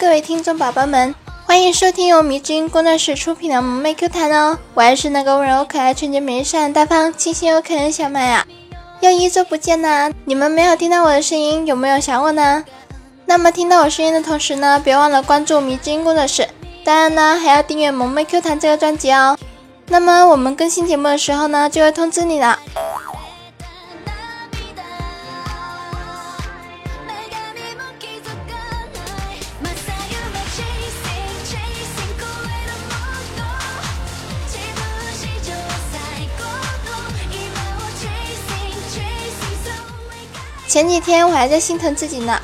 各位听众宝宝们，欢迎收听由迷之音工作室出品的萌妹 Q 弹哦！我还是那个温柔可爱、纯洁美丽、善良大方、清新又可爱的小麦啊！又一周不见啦，你们没有听到我的声音，有没有想我呢？那么听到我声音的同时呢，别忘了关注迷之音工作室，当然呢，还要订阅萌妹 Q 弹这个专辑哦。那么我们更新节目的时候呢，就会通知你了。前几天我还在心疼自己呢，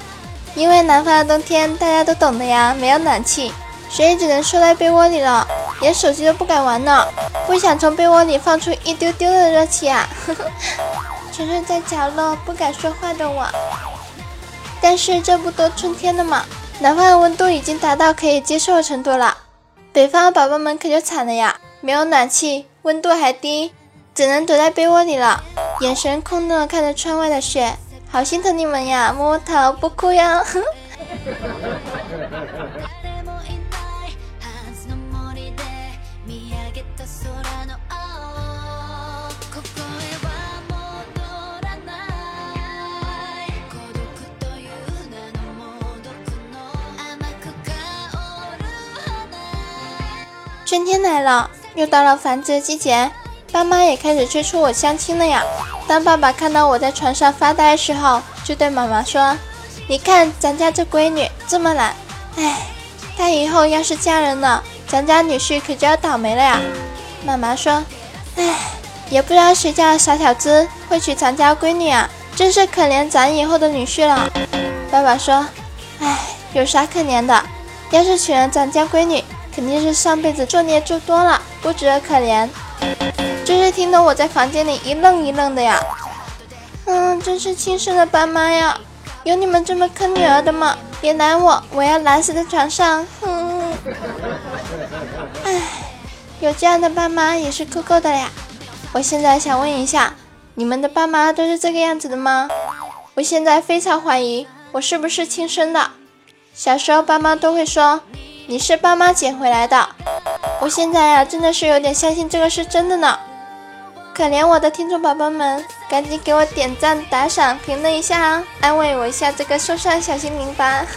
因为南方的冬天大家都懂的呀，没有暖气，所以只能缩在被窝里了，连手机都不敢玩呢，不想从被窝里放出一丢丢的热气啊，蜷缩在角落不敢说话的我。但是这不都春天了吗？南方的温度已经达到可以接受的程度了，北方的宝宝们可就惨了呀，没有暖气，温度还低，只能躲在被窝里了，眼神空洞的看着窗外的雪。好心疼你们呀，摸摸头，不哭呀。春天来了，又到了繁殖季节，爸妈也开始催促我相亲了呀。当爸爸看到我在床上发呆的时候，就对妈妈说：“你看咱家这闺女这么懒，哎，她以后要是嫁人了，咱家女婿可就要倒霉了呀。”妈妈说：“哎，也不知道谁家的傻小子会娶咱家闺女啊，真是可怜咱以后的女婿了。”爸爸说：“哎，有啥可怜的？要是娶了咱家闺女，肯定是上辈子作孽做多了，不值得可怜。”听得我在房间里一愣一愣的呀！嗯，真是亲生的爸妈呀！有你们这么坑女儿的吗？别拦我，我要拦死在床上！哼！唉，有这样的爸妈也是够够的呀！我现在想问一下，你们的爸妈都是这个样子的吗？我现在非常怀疑我是不是亲生的。小时候爸妈都会说你是爸妈捡回来的，我现在呀真的是有点相信这个是真的呢。可怜我的听众宝宝们，赶紧给我点赞、打赏、评论一下啊，安慰我一下这个受伤小心灵吧。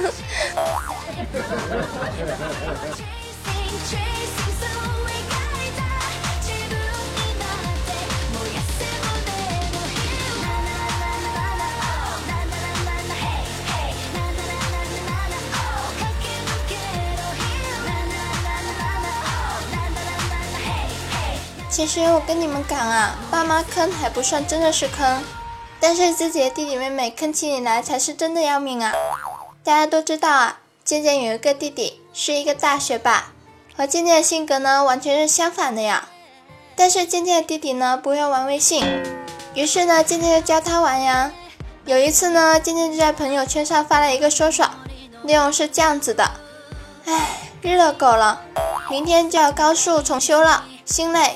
其实我跟你们讲啊，爸妈坑还不算真的是坑，但是自己的弟弟妹妹坑起你来才是真的要命啊！大家都知道啊，渐渐有一个弟弟是一个大学霸，和渐渐的性格呢完全是相反的呀。但是渐渐的弟弟呢不会玩微信，于是呢渐渐就教他玩呀。有一次呢，渐渐就在朋友圈上发了一个说说，内容是这样子的：唉，热狗了，明天就要高数重修了。心累，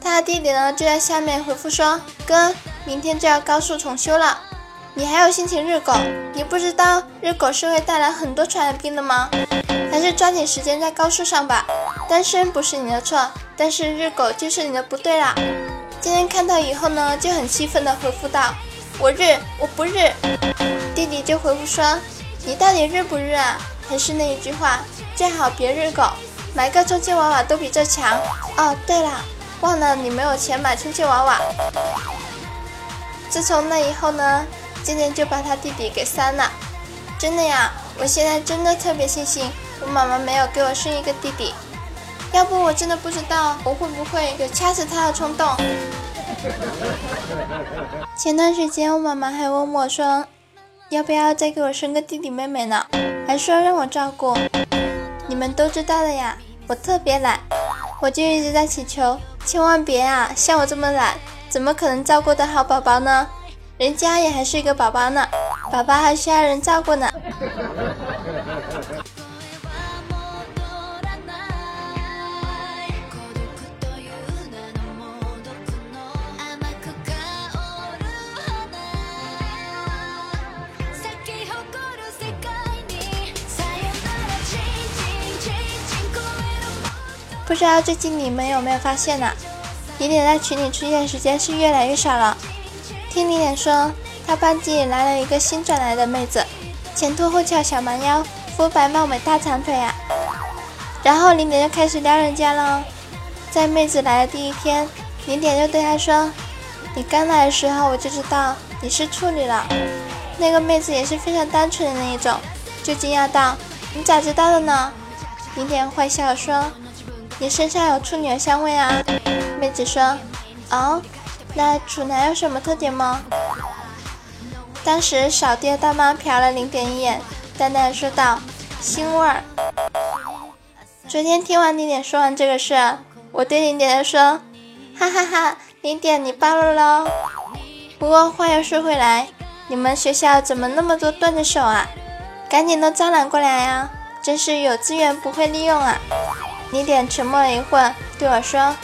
他的弟弟呢就在下面回复说：“哥，明天就要高数重修了，你还有心情日狗？你不知道日狗是会带来很多传染病的吗？还是抓紧时间在高速上吧。单身不是你的错，但是日狗就是你的不对啦。”今天看到以后呢，就很气愤的回复道：“我日，我不日。”弟弟就回复说：“你到底日不日啊？还是那一句话，最好别日狗。”买个充气娃娃都比这强哦！对了，忘了你没有钱买充气娃娃。自从那以后呢，渐渐就把他弟弟给删了。真的呀，我现在真的特别庆幸我妈妈没有给我生一个弟弟，要不我真的不知道我会不会有掐死他的冲动。前段时间我妈妈还问我说，要不要再给我生个弟弟妹妹呢？还说让我照顾。你们都知道的呀。我特别懒，我就一直在祈求，千万别啊！像我这么懒，怎么可能照顾得好宝宝呢？人家也还是一个宝宝呢，宝宝还需要人照顾呢。不知道最近你们有没有发现呢？李点在群里出现时间是越来越少了。听李点说，他班级里来了一个新转来的妹子，前凸后翘小蛮腰，肤白貌美大长腿啊。然后李点就开始撩人家了。在妹子来的第一天，李点就对她说：“你刚来的时候我就知道你是处女了。”那个妹子也是非常单纯的那一种，就惊讶道：“你咋知道的呢？”李点坏笑说。你身上有处女的香味啊，妹子说。哦，那处男有什么特点吗？当时扫地的大妈瞟了零点一眼，淡淡说道：“腥味儿。”昨天听完零点说完这个事，我对零点说：“哈哈哈，零点你暴露喽。”不过话又说回来，你们学校怎么那么多段子手啊？赶紧都招揽过来呀！真是有资源不会利用啊！零点沉默了一会儿，对我说：“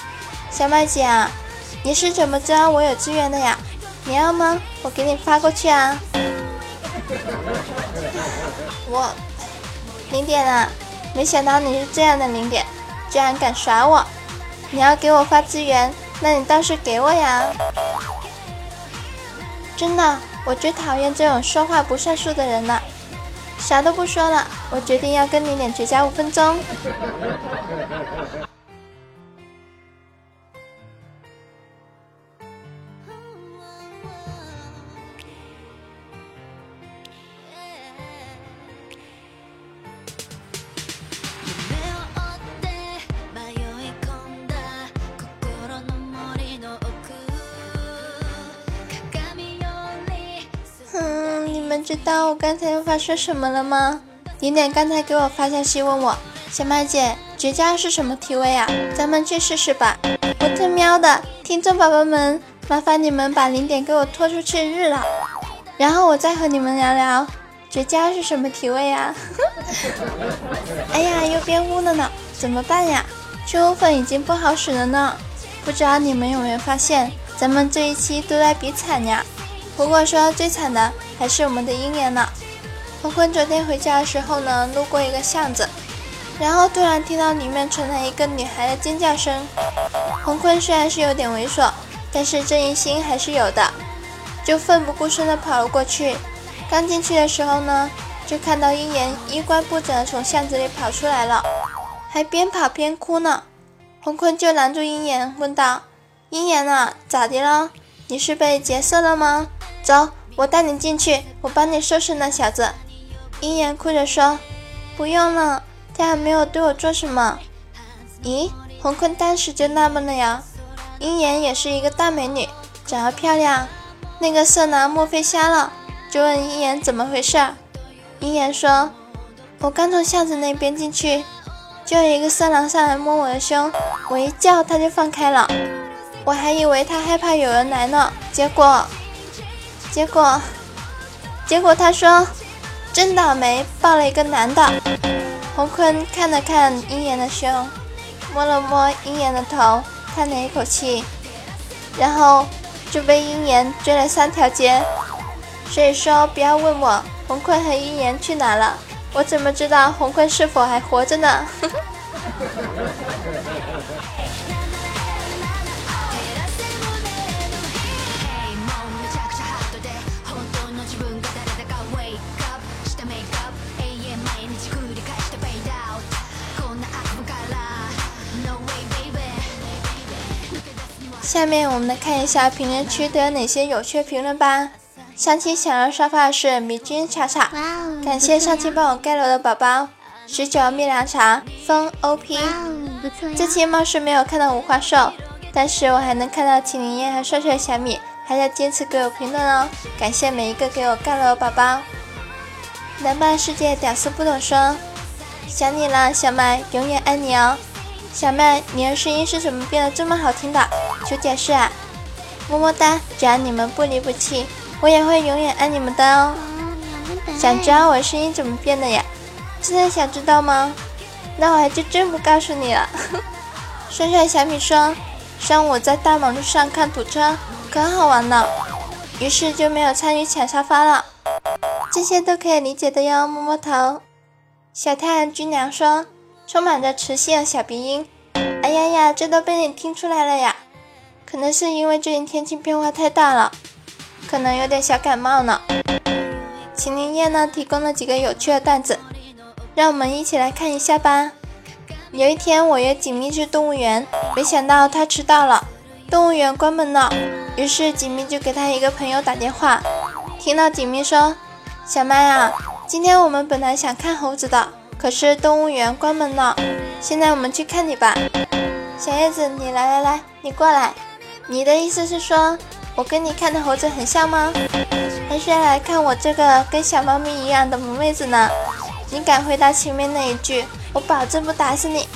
小麦姐啊，你是怎么知道我有资源的呀？你要吗？我给你发过去啊。”我零点啊，没想到你是这样的零点，居然敢耍我！你要给我发资源，那你倒是给我呀！真的，我最讨厌这种说话不算数的人了。啥都不说了，我决定要跟你俩绝交五分钟。知道我刚才又发生什么了吗？零点刚才给我发消息问我，小麦姐，绝交是什么体位啊？咱们去试试吧。我特喵的，听众宝宝们，麻烦你们把零点给我拖出去日了，然后我再和你们聊聊绝交是什么体位啊？哎呀，又变污了呢，怎么办呀？去污粉已经不好使了呢。不知道你们有没有发现，咱们这一期都在比惨呀。不过说最惨的还是我们的鹰眼呢。红坤昨天回家的时候呢，路过一个巷子，然后突然听到里面传来一个女孩的尖叫声。红坤虽然是有点猥琐，但是正义心还是有的，就奋不顾身的跑了过去。刚进去的时候呢，就看到鹰眼衣冠不整的从巷子里跑出来了，还边跑边哭呢。红坤就拦住鹰眼，问道：“鹰眼啊，咋的了？你是被劫色了吗？”走，我带你进去，我帮你收拾那小子。鹰眼哭着说：“不用了，他还没有对我做什么。”咦，红坤当时就纳闷了呀。鹰眼也是一个大美女，长得漂亮，那个色狼莫非瞎了？就问鹰眼怎么回事。鹰眼说：“我刚从巷子那边进去，就有一个色狼上来摸我的胸，我一叫他就放开了，我还以为他害怕有人来呢，结果……”结果，结果他说：“真倒霉，抱了一个男的。”洪坤看了看鹰眼的胸，摸了摸鹰眼的头，叹了一口气，然后就被鹰眼追了三条街。所以说，不要问我洪坤和鹰眼去哪了，我怎么知道洪坤是否还活着呢？下面我们来看一下评论区都有哪些有趣评论吧。上期想要沙发的是米君茶茶，感谢上期帮我盖楼的宝宝。十九蜜凉茶风 OP，这期貌似没有看到五花兽，但是我还能看到秦林燕和帅帅小米还在坚持给我评论哦，感谢每一个给我盖楼的宝宝。南半世界屌丝不懂说，想你了，小麦，永远爱你哦。小妹，你的声音是怎么变得这么好听的？求解释啊！么么哒！只要你们不离不弃，我也会永远爱你们的哦。想知道我声音怎么变的呀？真的想知道吗？那我还就真不告诉你了。帅帅小米说，上午在大马路上看堵车，可好玩了，于是就没有参与抢沙发了。这些都可以理解的哟，摸摸头。小太阳君娘说。充满着磁性的小鼻音，哎呀呀，这都被你听出来了呀！可能是因为最近天气变化太大了，可能有点小感冒呢。秦林叶呢提供了几个有趣的段子，让我们一起来看一下吧。有一天，我约锦觅去动物园，没想到他迟到了，动物园关门了。于是锦觅就给他一个朋友打电话，听到锦觅说：“小麦啊，今天我们本来想看猴子的。”可是动物园关门了，现在我们去看你吧。小叶子，你来来来，你过来。你的意思是说，我跟你看的猴子很像吗？还是要来看我这个跟小猫咪一样的萌妹子呢？你敢回答前面那一句，我保证不打死你。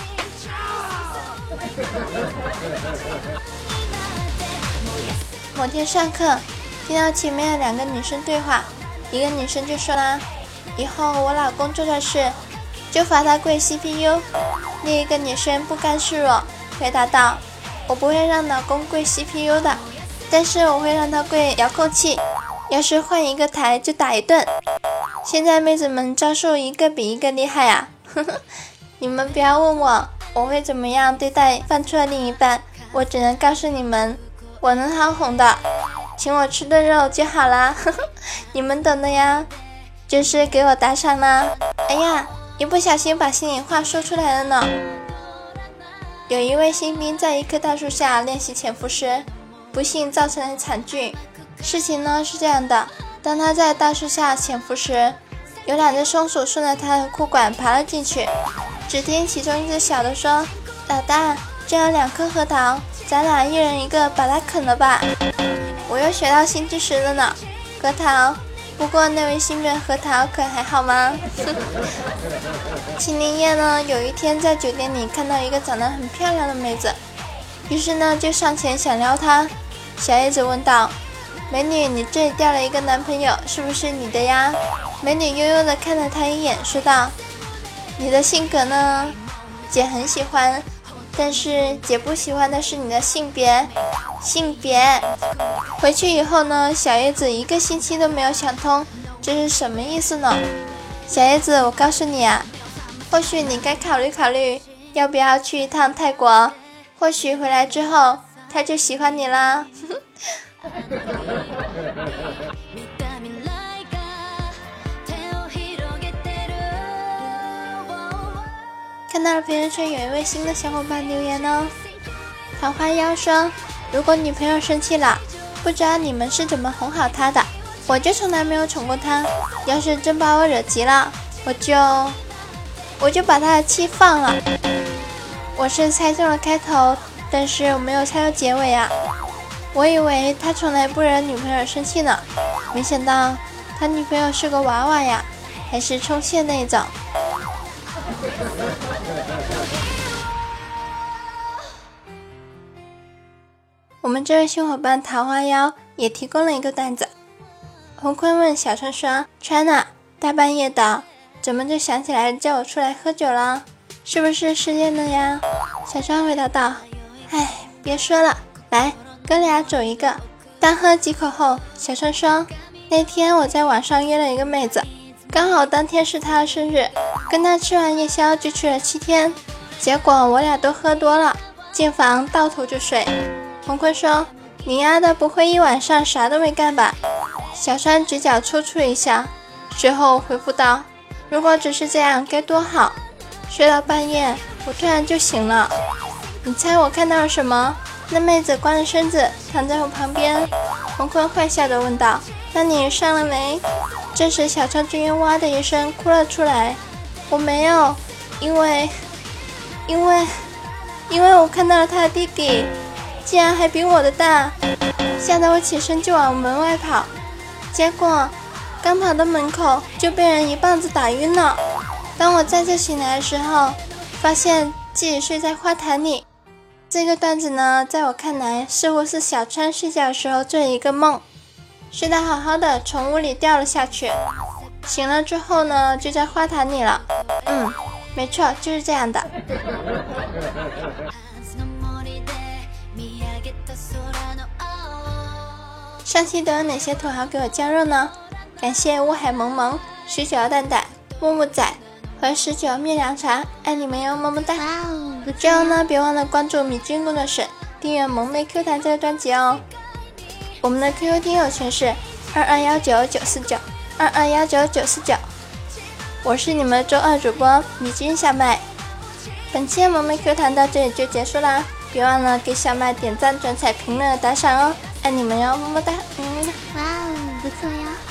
某天上课，听到前面两个女生对话，一个女生就说啦：“以后我老公做的事。”就罚他跪 CPU。另一个女生不甘示弱，回答道：“我不会让老公跪 CPU 的，但是我会让他跪遥控器。要是换一个台，就打一顿。”现在妹子们招数一个比一个厉害啊！呵呵，你们不要问我我会怎么样对待犯错的另一半，我只能告诉你们，我能好哄的，请我吃顿肉就好啦。呵呵，你们懂的呀，就是给我打赏啦。哎呀！一不小心把心里话说出来了呢。有一位新兵在一棵大树下练习潜伏时，不幸造成了惨剧。事情呢是这样的：当他在大树下潜伏时，有两只松鼠顺着他的裤管爬了进去。只听其中一只小的说：“老大，这有两颗核桃，咱俩一人一个，把它啃了吧。”我又学到新知识了呢，核桃。不过那位新人核桃可还好吗？秦林叶呢？有一天在酒店里看到一个长得很漂亮的妹子，于是呢就上前想撩她。小叶子问道：“美女，你这里掉了一个男朋友，是不是你的呀？”美女悠悠的看了他一眼，说道：“你的性格呢？姐很喜欢。”但是姐不喜欢的是你的性别，性别。回去以后呢，小叶子一个星期都没有想通，这是什么意思呢？小叶子，我告诉你啊，或许你该考虑考虑，要不要去一趟泰国？或许回来之后他就喜欢你啦。看到了评论圈有一位新的小伙伴留言哦，桃花妖说：“如果女朋友生气了，不知道你们是怎么哄好她的？我就从来没有宠过她，要是真把我惹急了，我就我就把她的气放了。”我是猜中了开头，但是我没有猜到结尾啊！我以为他从来不惹女朋友生气呢，没想到他女朋友是个娃娃呀，还是充气那种。我们这位新伙伴桃花妖也提供了一个段子。洪坤问小川说：“川呐，大半夜的，怎么就想起来叫我出来喝酒了？是不是失恋了呀？”小川回答道：“哎，别说了，来，哥俩走一个。”单喝几口后，小川说：“那天我在网上约了一个妹子，刚好当天是她的生日，跟她吃完夜宵就去了七天。结果我俩都喝多了，进房倒头就睡。”洪坤说：“你丫的不会一晚上啥都没干吧？”小川嘴角抽搐一下，随后回复道：“如果只是这样该多好！睡到半夜，我突然就醒了。你猜我看到了什么？那妹子光着身子躺在我旁边。”洪坤坏笑的问道：“那你上了没？”这时小川居然哇的一声哭了出来：“我没有，因为，因为，因为我看到了他的弟弟。”竟然还比我的大，吓得我起身就往门外跑，结果刚跑到门口就被人一棒子打晕了。当我再次醒来的时候，发现自己睡在花坛里。这个段子呢，在我看来似乎是小川睡觉的时候做一个梦，睡得好好的，从屋里掉了下去，醒了之后呢，就在花坛里了。嗯，没错，就是这样的。上期都有哪些土豪给我加入呢？感谢乌海萌萌、十九蛋蛋、木木仔、和十九面凉茶，爱你们哟，么么哒！最后呢，别忘了关注米君工作室，订阅萌妹 Q 弹这个专辑哦。我们的 QQ 听友群是二二幺九九四九二二幺九九四九，我是你们的周二主播米君小麦。本期的萌妹 Q 弹到这里就结束啦，别忘了给小麦点赞、转采、评论、打赏哦，爱你们哟，么么哒，么么哒。哇哦，不错哟。